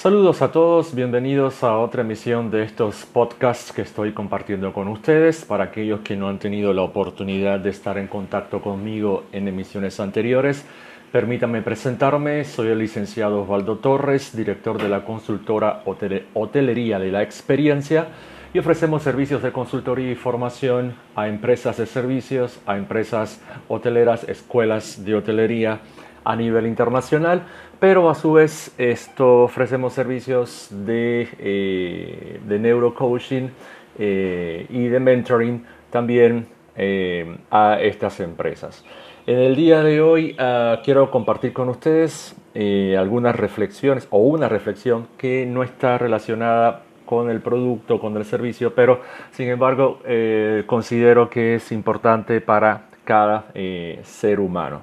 Saludos a todos, bienvenidos a otra emisión de estos podcasts que estoy compartiendo con ustedes. Para aquellos que no han tenido la oportunidad de estar en contacto conmigo en emisiones anteriores, permítanme presentarme. Soy el licenciado Osvaldo Torres, director de la consultora Hotelería de la Experiencia y ofrecemos servicios de consultoría y formación a empresas de servicios, a empresas hoteleras, escuelas de hotelería a nivel internacional, pero a su vez esto ofrecemos servicios de, eh, de neurocoaching eh, y de mentoring también eh, a estas empresas. En el día de hoy ah, quiero compartir con ustedes algunas reflexiones o una reflexión que no está relacionada con el producto, con el servicio, pero sin embargo considero que es importante para cada ser humano.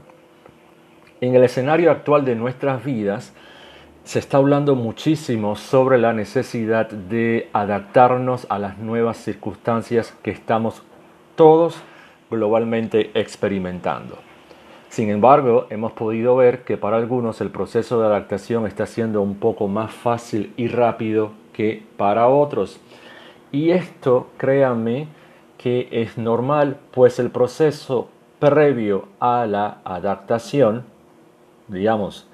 En el escenario actual de nuestras vidas, se está hablando muchísimo sobre la necesidad de adaptarnos a las nuevas circunstancias que estamos todos globalmente experimentando. Sin embargo, hemos podido ver que para algunos el proceso de adaptación está siendo un poco más fácil y rápido que para otros. Y esto, créanme, que es normal, pues el proceso previo a la adaptación, digamos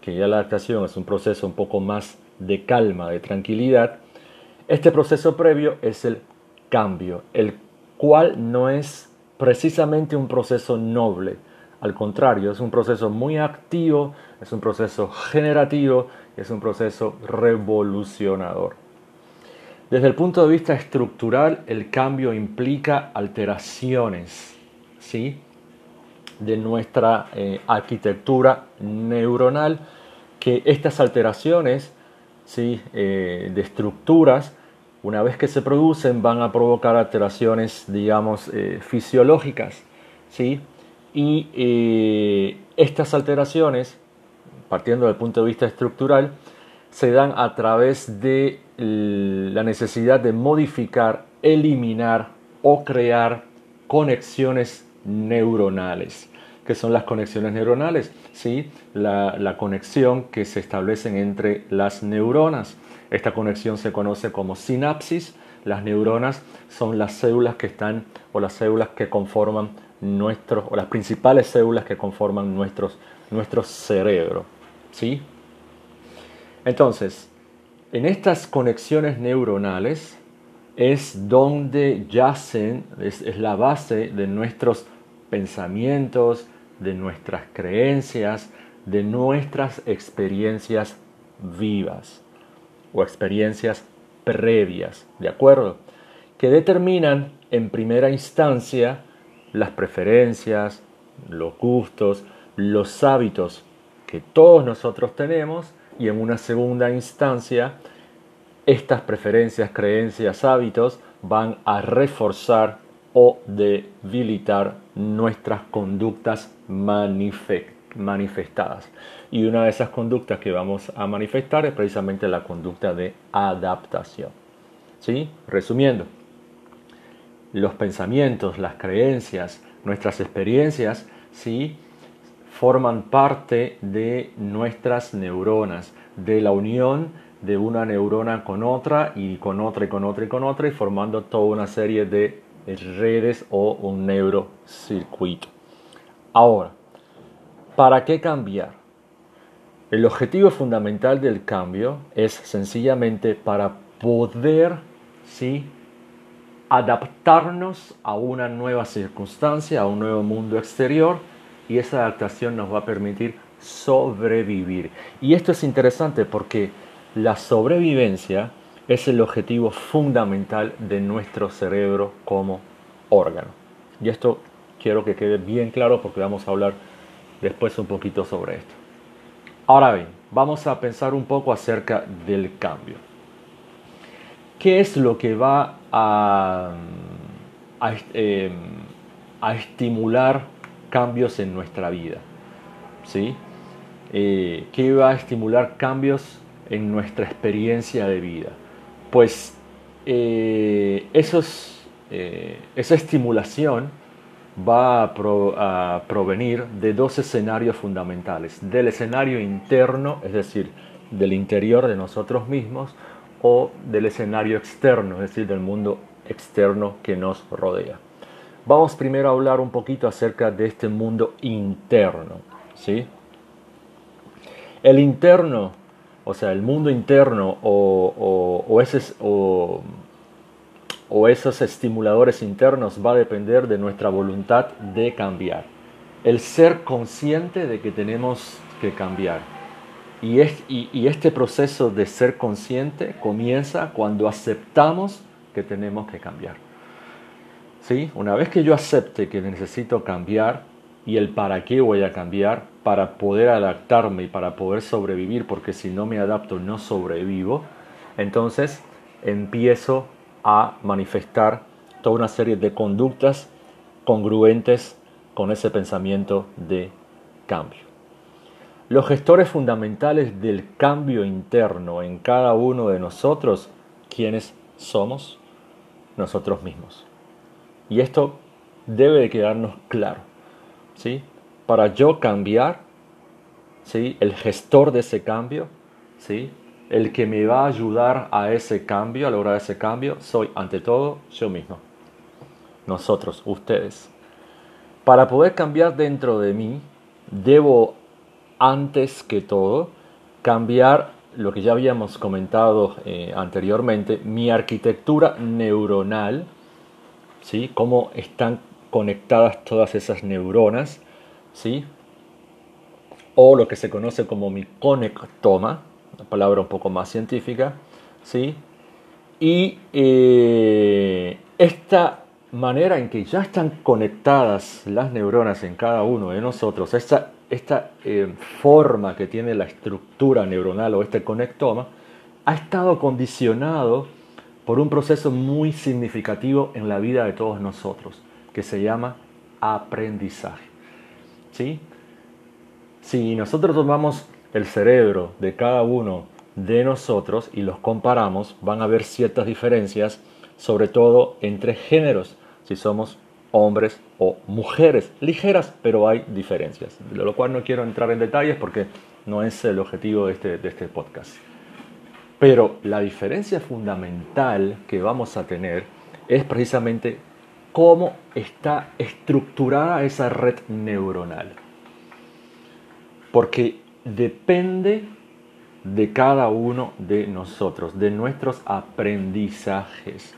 que ya la adaptación es un proceso un poco más de calma, de tranquilidad, este proceso previo es el cambio, el cual no es precisamente un proceso noble, al contrario, es un proceso muy activo, es un proceso generativo, es un proceso revolucionador. Desde el punto de vista estructural, el cambio implica alteraciones ¿sí? De nuestra eh, arquitectura neuronal, que estas alteraciones ¿sí? Eh, de estructuras, una vez que se producen, van a provocar alteraciones, digamos, eh, fisiológicas. ¿sí? Y estas alteraciones, partiendo del punto de vista estructural, se dan a través de la necesidad de modificar, eliminar o crear conexiones neuronales. ¿Qué son las conexiones neuronales? Sí, la, la conexión que se establecen entre las neuronas. Esta conexión se conoce como sinapsis. Las neuronas son las células que están o las células que conforman nuestros o las principales células que conforman nuestros, nuestro cerebro. ¿Sí? Entonces, en estas conexiones neuronales es donde yacen, es, la base de nuestros pensamientos, de nuestras creencias, de nuestras experiencias vivas o experiencias previas, ¿de acuerdo? Que determinan en primera instancia las preferencias, los gustos, los hábitos que todos nosotros tenemos y en una segunda instancia estas preferencias, creencias, hábitos van a reforzar o debilitar nuestras conductas manifestadas. Y una de esas conductas que vamos a manifestar es precisamente la conducta de adaptación. ¿Sí? Resumiendo, los pensamientos, las creencias, nuestras experiencias, ¿sí? forman parte de nuestras neuronas, de la unión de una neurona con otra y con otra y con otra y con otra y formando toda una serie de redes o un neurocircuito. Ahora, ¿para qué cambiar? El objetivo fundamental del cambio es sencillamente para poder ¿sí? adaptarnos a una nueva circunstancia, a un nuevo mundo exterior y esa adaptación nos va a permitir sobrevivir. Y esto es interesante porque la sobrevivencia es el objetivo fundamental de nuestro cerebro como órgano. Y esto quiero que quede bien claro porque vamos a hablar después un poquito sobre esto. Ahora bien, vamos a pensar un poco acerca del cambio. ¿Qué es lo que va a, a estimular cambios en nuestra vida. ¿sí? Eh, ¿Qué va a estimular cambios en nuestra experiencia de vida? Pues eh, eh, esa estimulación va a, provenir de dos escenarios fundamentales. Del escenario interno, es decir, del interior de nosotros mismos o del escenario externo, es decir, del mundo externo que nos rodea. Vamos primero a hablar un poquito acerca de este mundo interno. ¿sí? El interno, o sea, el mundo interno o, o, o esos estimuladores internos va a depender de nuestra voluntad de cambiar. El ser consciente de que tenemos que cambiar. Y, y, este proceso de ser consciente comienza cuando aceptamos que tenemos que cambiar. ¿Sí? Una vez que yo acepte que necesito cambiar y el para qué voy a cambiar, para poder adaptarme y para poder sobrevivir, porque si no me adapto no sobrevivo, entonces empiezo a manifestar toda una serie de conductas congruentes con ese pensamiento de cambio. Los gestores fundamentales del cambio interno en cada uno de nosotros, ¿quiénes somos? Nosotros mismos. Y esto debe de quedarnos claro. ¿Sí? Para yo cambiar, ¿sí? el gestor de ese cambio, ¿sí? el que me va a ayudar a ese cambio, a lograr ese cambio, soy ante todo yo mismo. Nosotros, ustedes. Para poder cambiar dentro de mí, debo antes que todo cambiar lo que ya habíamos comentado eh, anteriormente, mi arquitectura neuronal, ¿sí? cómo están conectadas todas esas neuronas, ¿sí? o lo que se conoce como mi conectoma, una palabra un poco más científica, ¿sí? Y eh, esta manera en que ya están conectadas las neuronas en cada uno de nosotros, esta, esta eh, forma que tiene la estructura neuronal o este conectoma, ha estado condicionado por un proceso muy significativo en la vida de todos nosotros, que se llama aprendizaje. ¿Sí? Si nosotros tomamos el cerebro de cada uno de nosotros y los comparamos, van a haber ciertas diferencias, sobre todo entre géneros, si somos hombres o mujeres, ligeras, pero hay diferencias, de lo cual no quiero entrar en detalles porque no es el objetivo de este, de este podcast. Pero la diferencia fundamental que vamos a tener es precisamente cómo está estructurada esa red neuronal. Porque depende de cada uno de nosotros, de nuestros aprendizajes.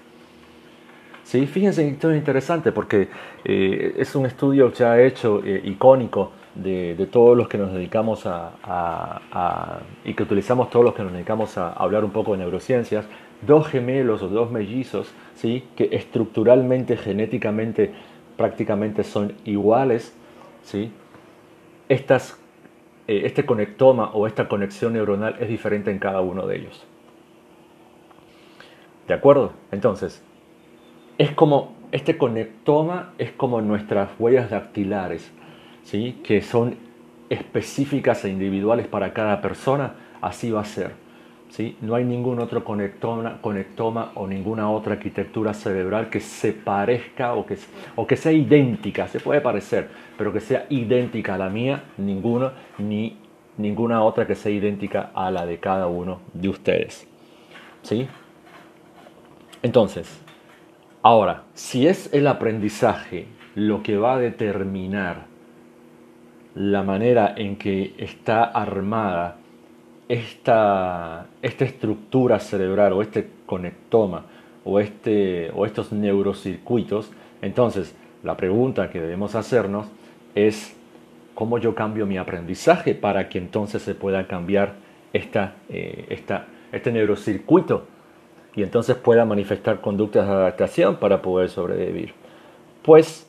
¿Sí? Fíjense esto es interesante porque eh, es un estudio ya hecho eh, icónico de, todos los que nos dedicamos a, y que utilizamos todos los que nos dedicamos a hablar un poco de neurociencias, dos gemelos o dos mellizos, ¿sí? que estructuralmente, genéticamente, prácticamente son iguales, ¿sí? Estas eh, este conectoma o esta conexión neuronal es diferente en cada uno de ellos. ¿De acuerdo? Entonces, es como, este conectoma es como nuestras huellas dactilares, ¿sí? que son específicas e individuales para cada persona, así va a ser. No hay ningún otro conectoma, o ninguna otra arquitectura cerebral que se parezca o que, o que sea idéntica, se puede parecer, pero que sea idéntica a la mía, ninguna, ni ninguna otra que sea idéntica a la de cada uno de ustedes. ¿Sí? Entonces, ahora, si es el aprendizaje lo que va a determinar la manera en que está armada esta, esta estructura cerebral o este conectoma o, este, o estos neurocircuitos, entonces la pregunta que debemos hacernos es cómo yo cambio mi aprendizaje para que entonces se pueda cambiar esta, eh, esta, este neurocircuito y entonces pueda manifestar conductas de adaptación para poder sobrevivir. Pues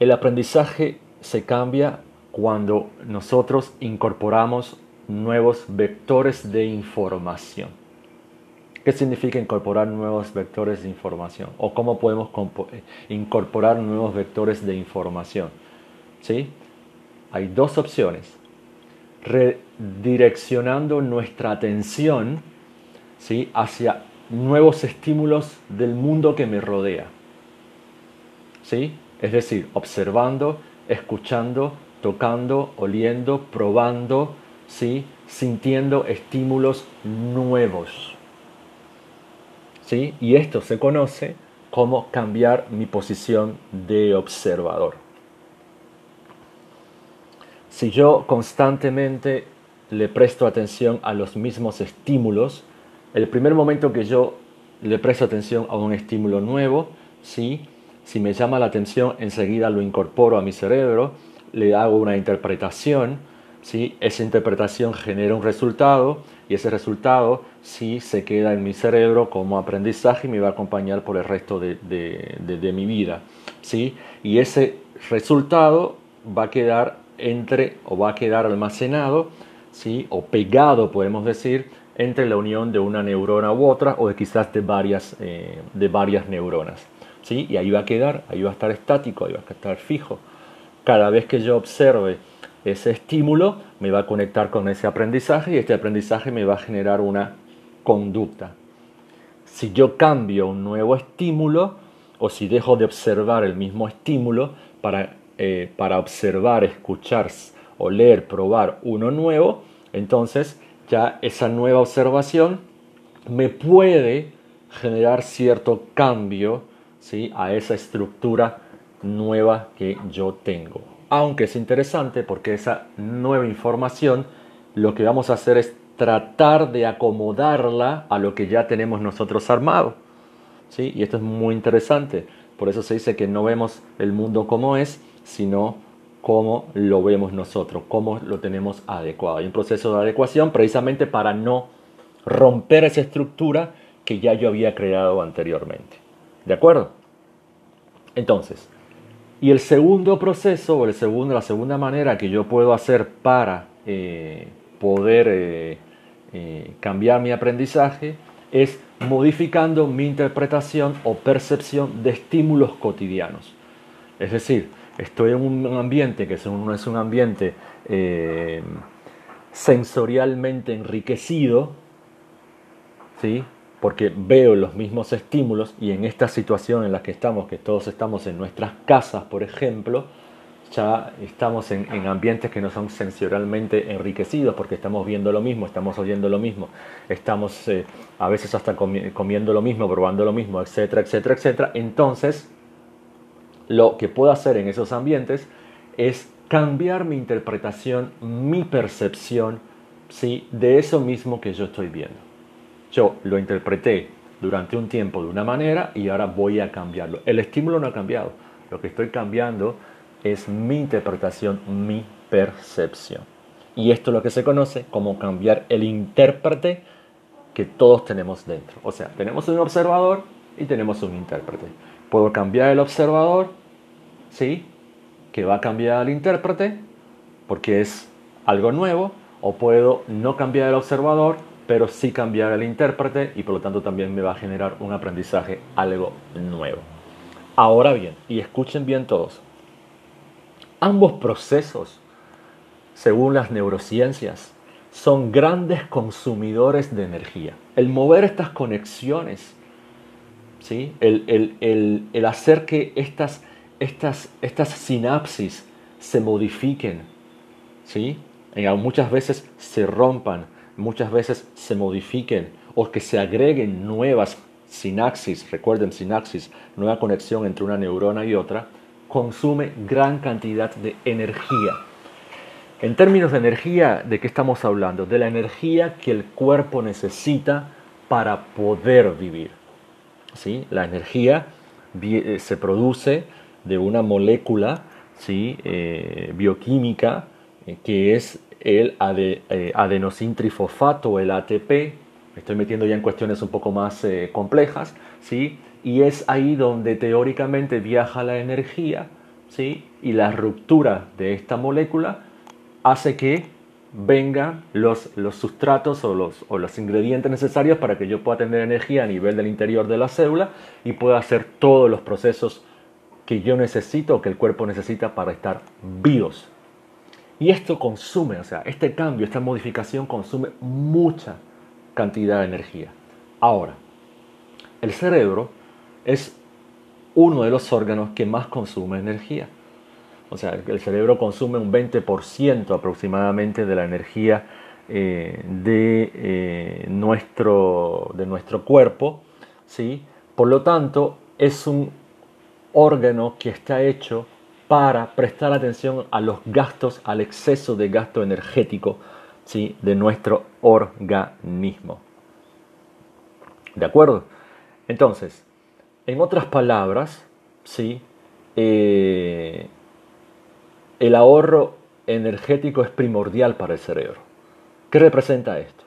el aprendizaje se cambia cuando nosotros incorporamos nuevos vectores de información. ¿Qué significa incorporar nuevos vectores de información? ¿O cómo podemos eh, incorporar nuevos vectores de información? ¿Sí? Hay dos opciones. Redireccionando nuestra atención ¿sí? hacia nuevos estímulos del mundo que me rodea. ¿Sí? Es decir, observando, escuchando, tocando, oliendo, probando, ¿sí? sintiendo estímulos nuevos. ¿Sí? Y esto se conoce como cambiar mi posición de observador. Si yo constantemente le presto atención a los mismos estímulos, el primer momento que yo le presto atención a un estímulo nuevo, ¿sí? si me llama la atención, enseguida lo incorporo a mi cerebro, le hago una interpretación, ¿sí? esa interpretación genera un resultado y ese resultado sí se queda en mi cerebro como aprendizaje y me va a acompañar por el resto de, de mi vida. ¿sí? Y ese resultado va a quedar entre o va a quedar almacenado ¿sí? o pegado, podemos decir, entre la unión de una neurona u otra o de quizás de varias, eh, de varias neuronas. ¿sí? Y ahí va a quedar, ahí va a estar estático, ahí va a estar fijo. Cada vez que yo observe ese estímulo, me va a conectar con ese aprendizaje y este aprendizaje me va a generar una conducta. Si yo cambio un nuevo estímulo o si dejo de observar el mismo estímulo para, eh, para observar, escuchar, oler, probar uno nuevo, entonces ya esa nueva observación me puede generar cierto cambio ¿sí? a esa estructura nueva que yo tengo. Aunque es interesante porque esa nueva información lo que vamos a hacer es tratar de acomodarla a lo que ya tenemos nosotros armado. ¿sí? Y esto es muy interesante. Por eso se dice que no vemos el mundo como es, sino cómo lo vemos nosotros, cómo lo tenemos adecuado. Hay un proceso de adecuación precisamente para no romper esa estructura que ya yo había creado anteriormente. ¿De acuerdo? Entonces, y el segundo proceso, o la segunda manera que yo puedo hacer para eh, poder eh, eh, cambiar mi aprendizaje es modificando mi interpretación o percepción de estímulos cotidianos. Es decir, estoy en un ambiente que no es un ambiente sensorialmente enriquecido, ¿sí? Porque veo los mismos estímulos y en esta situación en la que estamos, que todos estamos en nuestras casas, por ejemplo, ya estamos en, ambientes que no son sensorialmente enriquecidos porque estamos viendo lo mismo, estamos oyendo lo mismo, estamos eh, a veces hasta comiendo lo mismo, probando lo mismo, etcétera, etcétera, etcétera. Entonces, lo que puedo hacer en esos ambientes es cambiar mi interpretación, mi percepción ¿sí? de eso mismo que yo estoy viendo. Yo lo interpreté durante un tiempo de una manera y ahora voy a cambiarlo. El estímulo no ha cambiado. Lo que estoy cambiando es mi interpretación, mi percepción. Y esto es lo que se conoce como cambiar el intérprete que todos tenemos dentro. O sea, tenemos un observador y tenemos un intérprete. Puedo cambiar el observador, ¿sí? Que va a cambiar el intérprete porque es algo nuevo, o puedo no cambiar el observador, pero sí cambiar el intérprete y por lo tanto también me va a generar un aprendizaje algo nuevo. Ahora bien, y escuchen bien todos, ambos procesos, según las neurociencias, son grandes consumidores de energía. El mover estas conexiones ¿sí? el, hacer que estas, estas, estas sinapsis se modifiquen, ¿sí? muchas veces se rompan, muchas veces se modifiquen o que se agreguen nuevas sinapsis, recuerden sinapsis, nueva conexión entre una neurona y otra, consume gran cantidad de energía. En términos de energía, ¿de qué estamos hablando? De la energía que el cuerpo necesita para poder vivir. ¿sí? La energía eh, se produce de una molécula ¿sí? Eh, bioquímica eh, que es el adenosintrifosfato o el ATP. Me estoy metiendo ya en cuestiones un poco más complejas, ¿sí? y es ahí donde teóricamente viaja la energía ¿sí? y la ruptura de esta molécula hace que vengan los, los sustratos o los, o los ingredientes necesarios para que yo pueda tener energía a nivel del interior de la célula y pueda hacer todos los procesos que yo necesito o que el cuerpo necesita para estar vivos. Y esto consume, o sea, este cambio, esta modificación consume mucha cantidad de energía. Ahora, el cerebro es uno de los órganos que más consume energía. O sea, el cerebro consume un 20% aproximadamente de la energía eh, de, eh, nuestro, de nuestro cuerpo. ¿sí? Por lo tanto, es un órgano que está hecho para prestar atención a los gastos, al exceso de gasto energético ¿sí? de nuestro organismo. ¿De acuerdo? Entonces, en otras palabras, ¿sí? Eh, el ahorro energético es primordial para el cerebro. ¿Qué representa esto?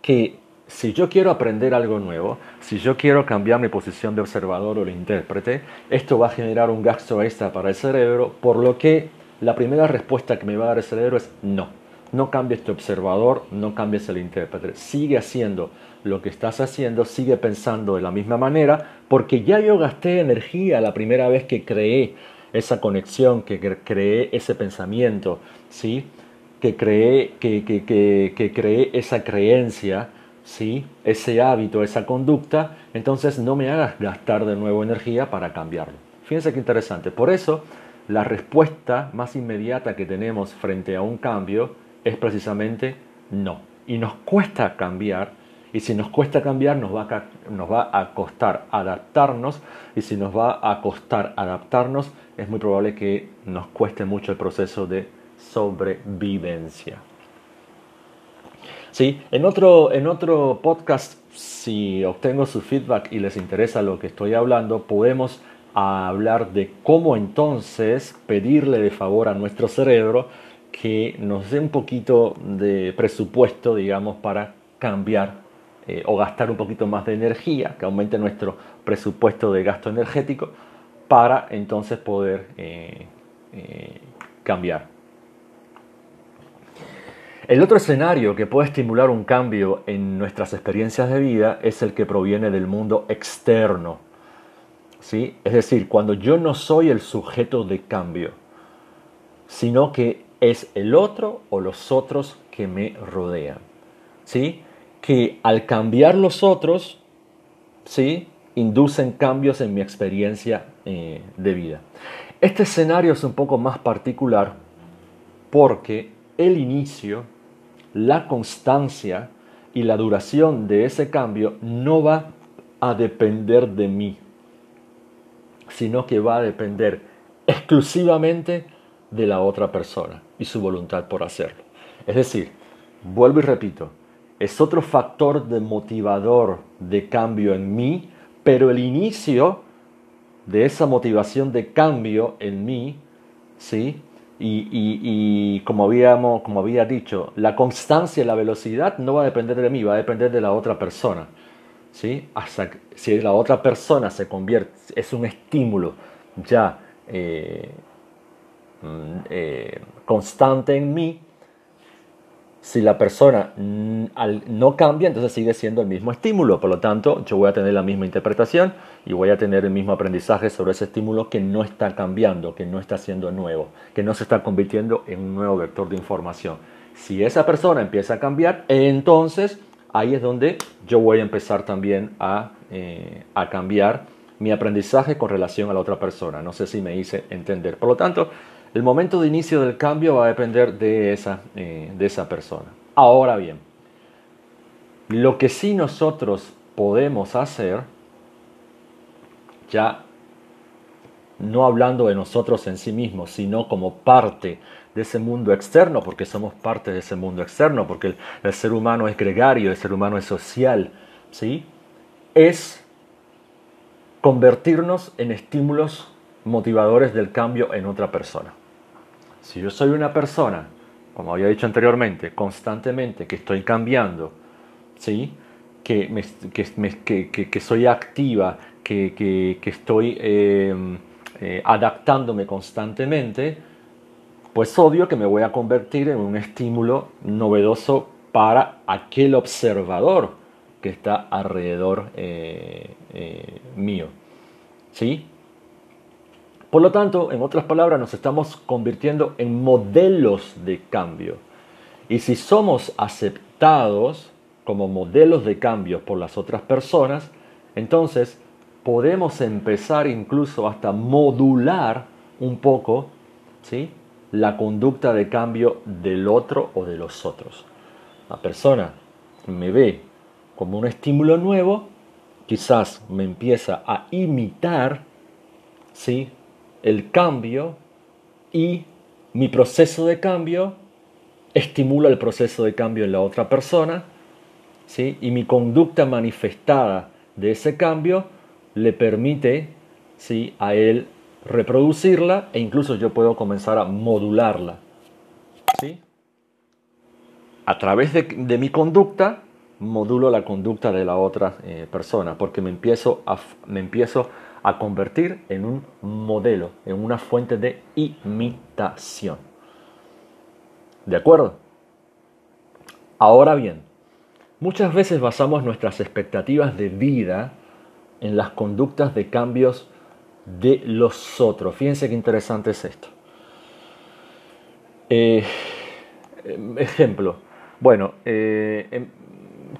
Que si yo quiero aprender algo nuevo, si yo quiero cambiar mi posición de observador o de intérprete, esto va a generar un gasto extra para el cerebro, por lo que la primera respuesta que me va a dar el cerebro es no. No cambies tu observador, no cambies el intérprete. Sigue haciendo lo que estás haciendo, sigue pensando de la misma manera, porque ya yo gasté energía la primera vez que creé esa conexión, que creé ese pensamiento, ¿sí? que, creé, que, que, que creé esa creencia, ¿sí? ese hábito, esa conducta, entonces no me hagas gastar de nuevo energía para cambiarlo. Fíjense qué interesante. Por eso, la respuesta más inmediata que tenemos frente a un cambio es precisamente no. Y nos cuesta cambiar y si nos cuesta cambiar, nos va, a, nos va a costar adaptarnos. Y si nos va a costar adaptarnos, es muy probable que nos cueste mucho el proceso de sobrevivencia. Sí, en otro, en otro podcast, si obtengo su feedback y les interesa lo que estoy hablando, podemos hablar de cómo entonces pedirle de favor a nuestro cerebro que nos dé un poquito de presupuesto, digamos, para cambiar eh, o gastar un poquito más de energía, que aumente nuestro presupuesto de gasto energético, para entonces poder eh, eh, cambiar. El otro escenario que puede estimular un cambio en nuestras experiencias de vida es el que proviene del mundo externo. ¿sí? Es decir, cuando yo no soy el sujeto de cambio, sino que es el otro o los otros que me rodean. ¿sí? que al cambiar los otros, ¿sí? inducen cambios en mi experiencia eh, de vida. Este escenario es un poco más particular porque el inicio, la constancia y la duración de ese cambio no va a depender de mí, sino que va a depender exclusivamente de la otra persona y su voluntad por hacerlo. Es decir, vuelvo y repito, es otro factor de motivador de cambio en mí, pero el inicio de esa motivación de cambio en mí, ¿sí? Y, como, habíamos, como había dicho, la constancia y la velocidad no va a depender de mí, va a depender de la otra persona. ¿sí? Hasta si la otra persona se convierte, es un estímulo ya eh, mm, eh, constante en mí, si la persona no cambia, entonces sigue siendo el mismo estímulo. Por lo tanto, yo voy a tener la misma interpretación y voy a tener el mismo aprendizaje sobre ese estímulo que no está cambiando, que no está siendo nuevo, que no se está convirtiendo en un nuevo vector de información. Si esa persona empieza a cambiar, entonces ahí es donde yo voy a empezar también a, eh, a cambiar mi aprendizaje con relación a la otra persona. No sé si me hice entender. Por lo tanto, el momento de inicio del cambio va a depender de esa, eh, de esa persona. Ahora bien, lo que sí nosotros podemos hacer, ya no hablando de nosotros en sí mismos, sino como parte de ese mundo externo, porque somos parte de ese mundo externo, porque el, el ser humano es gregario, el ser humano es social, ¿sí? Es convertirnos en estímulos motivadores del cambio en otra persona. Si yo soy una persona, como había dicho anteriormente, constantemente que estoy cambiando, ¿sí? que, que, soy activa, que, estoy em, eh, adaptándome constantemente, pues obvio que me voy a convertir en un estímulo novedoso para aquel observador que está alrededor eh, eh, mío. ¿Sí? Por lo tanto, en otras palabras, nos estamos convirtiendo en modelos de cambio. Y si somos aceptados como modelos de cambio por las otras personas, entonces podemos empezar incluso hasta modular un poco ¿sí? la conducta de cambio del otro o de los otros. la persona me ve como un estímulo nuevo, quizás me empieza a imitar ¿sí? El cambio y mi proceso de cambio estimula el proceso de cambio en la otra persona ¿sí? y mi conducta manifestada de ese cambio le permite ¿sí? a él reproducirla e incluso yo puedo comenzar a modularla. ¿sí? A través de, mi conducta modulo la conducta de la otra eh, persona porque me empiezo, a, me empiezo a convertir en un modelo, en una fuente de imitación. ¿De acuerdo? Ahora bien, muchas veces basamos nuestras expectativas de vida en las conductas de cambios de los otros. Fíjense qué interesante es esto. Eh, ejemplo, bueno, eh, em,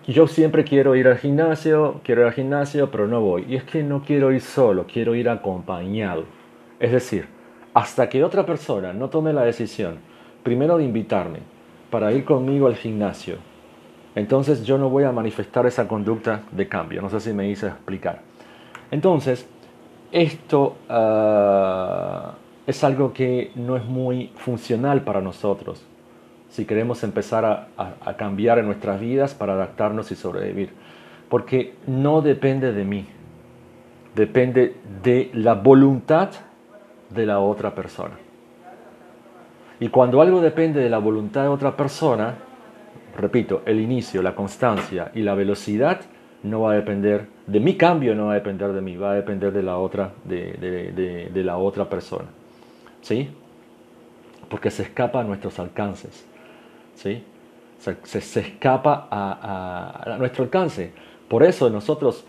yo siempre quiero ir al gimnasio, quiero ir al gimnasio, pero no voy. Y es que no quiero ir solo, quiero ir acompañado. Es decir, hasta que otra persona no tome la decisión, primero de invitarme para ir conmigo al gimnasio, entonces yo no voy a manifestar esa conducta de cambio. No sé si me hice explicar. Entonces, esto ah, es algo que no es muy funcional para nosotros si queremos empezar a, cambiar en nuestras vidas para adaptarnos y sobrevivir. Porque no depende de mí, depende de la voluntad de la otra persona. Y cuando algo depende de la voluntad de otra persona, repito, el inicio, la constancia y la velocidad no va a depender de mi cambio, no va a depender de mí, va a depender de la otra, de, la otra persona. ¿Sí? Porque se escapa a nuestros alcances. ¿Sí? Se, escapa a, nuestro alcance. Por eso nosotros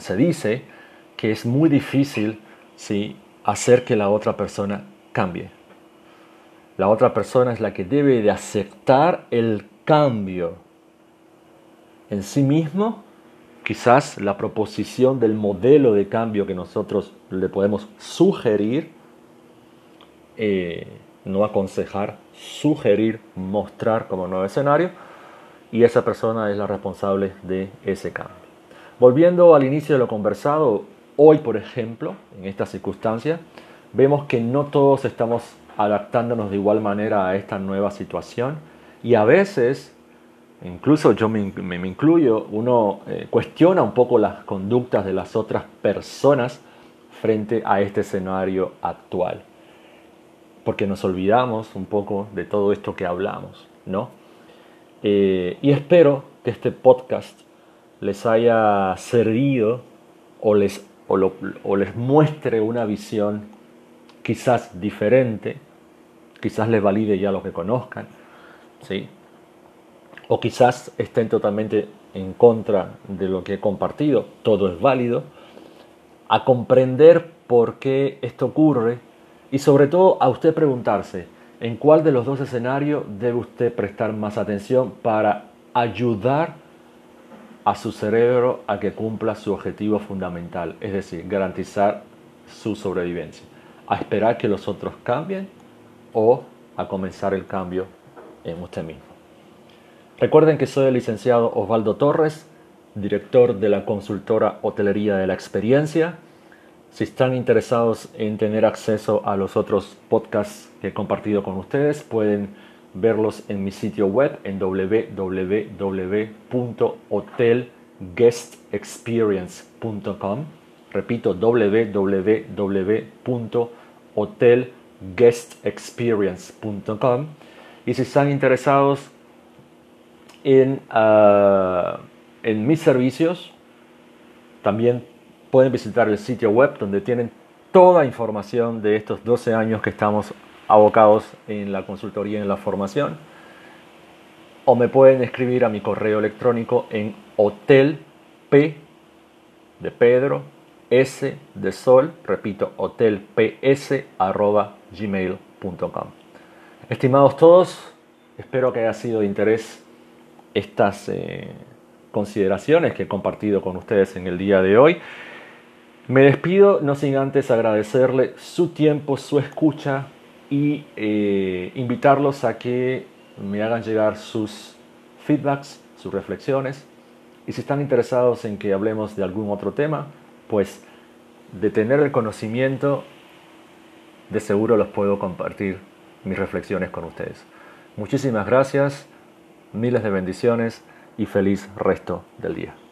se dice que es muy difícil ¿sí? hacer que la otra persona cambie. La otra persona es la que debe de aceptar el cambio en sí mismo. Quizás la proposición del modelo de cambio que nosotros le podemos sugerir, eh, no aconsejar, sugerir, mostrar como nuevo escenario y esa persona es la responsable de ese cambio. Volviendo al inicio de lo conversado, hoy por ejemplo, en esta circunstancia, vemos que no todos estamos adaptándonos de igual manera a esta nueva situación y a veces, incluso yo me, incluyo, uno eh, cuestiona un poco las conductas de las otras personas frente a este escenario actual porque nos olvidamos un poco de todo esto que hablamos, ¿no? Eh, y espero que este podcast les haya servido o les, o, les muestre una visión quizás diferente, quizás les valide ya lo que conozcan, ¿sí? O quizás estén totalmente en contra de lo que he compartido, todo es válido, a comprender por qué esto ocurre y sobre todo a usted preguntarse en cuál de los dos escenarios debe usted prestar más atención para ayudar a su cerebro a que cumpla su objetivo fundamental, es decir, garantizar su sobrevivencia. A esperar que los otros cambien o a comenzar el cambio en usted mismo. Recuerden que soy el licenciado Osvaldo Torres, director de la consultora Hotelería de la Experiencia si están interesados en tener acceso a los otros podcasts que he compartido con ustedes, pueden verlos en mi sitio web en www.hotelguestexperience.com. Repito, www.hotelguestexperience.com. Y si están interesados en, ah, en mis servicios, también pueden visitar el sitio web donde tienen toda información de estos 12 años que estamos abocados en la consultoría y en la formación. O me pueden escribir a mi correo electrónico en hotel P de Pedro S de Sol, repito, hotelps arroba gmail.com. Estimados todos, espero que haya sido de interés estas eh, consideraciones que he compartido con ustedes en el día de hoy. Me despido no sin antes agradecerle su tiempo, su escucha y eh, invitarlos a que me hagan llegar sus feedbacks, sus reflexiones. Y si están interesados en que hablemos de algún otro tema, pues de tener el conocimiento, de seguro los puedo compartir mis reflexiones con ustedes. Muchísimas gracias, miles de bendiciones y feliz resto del día.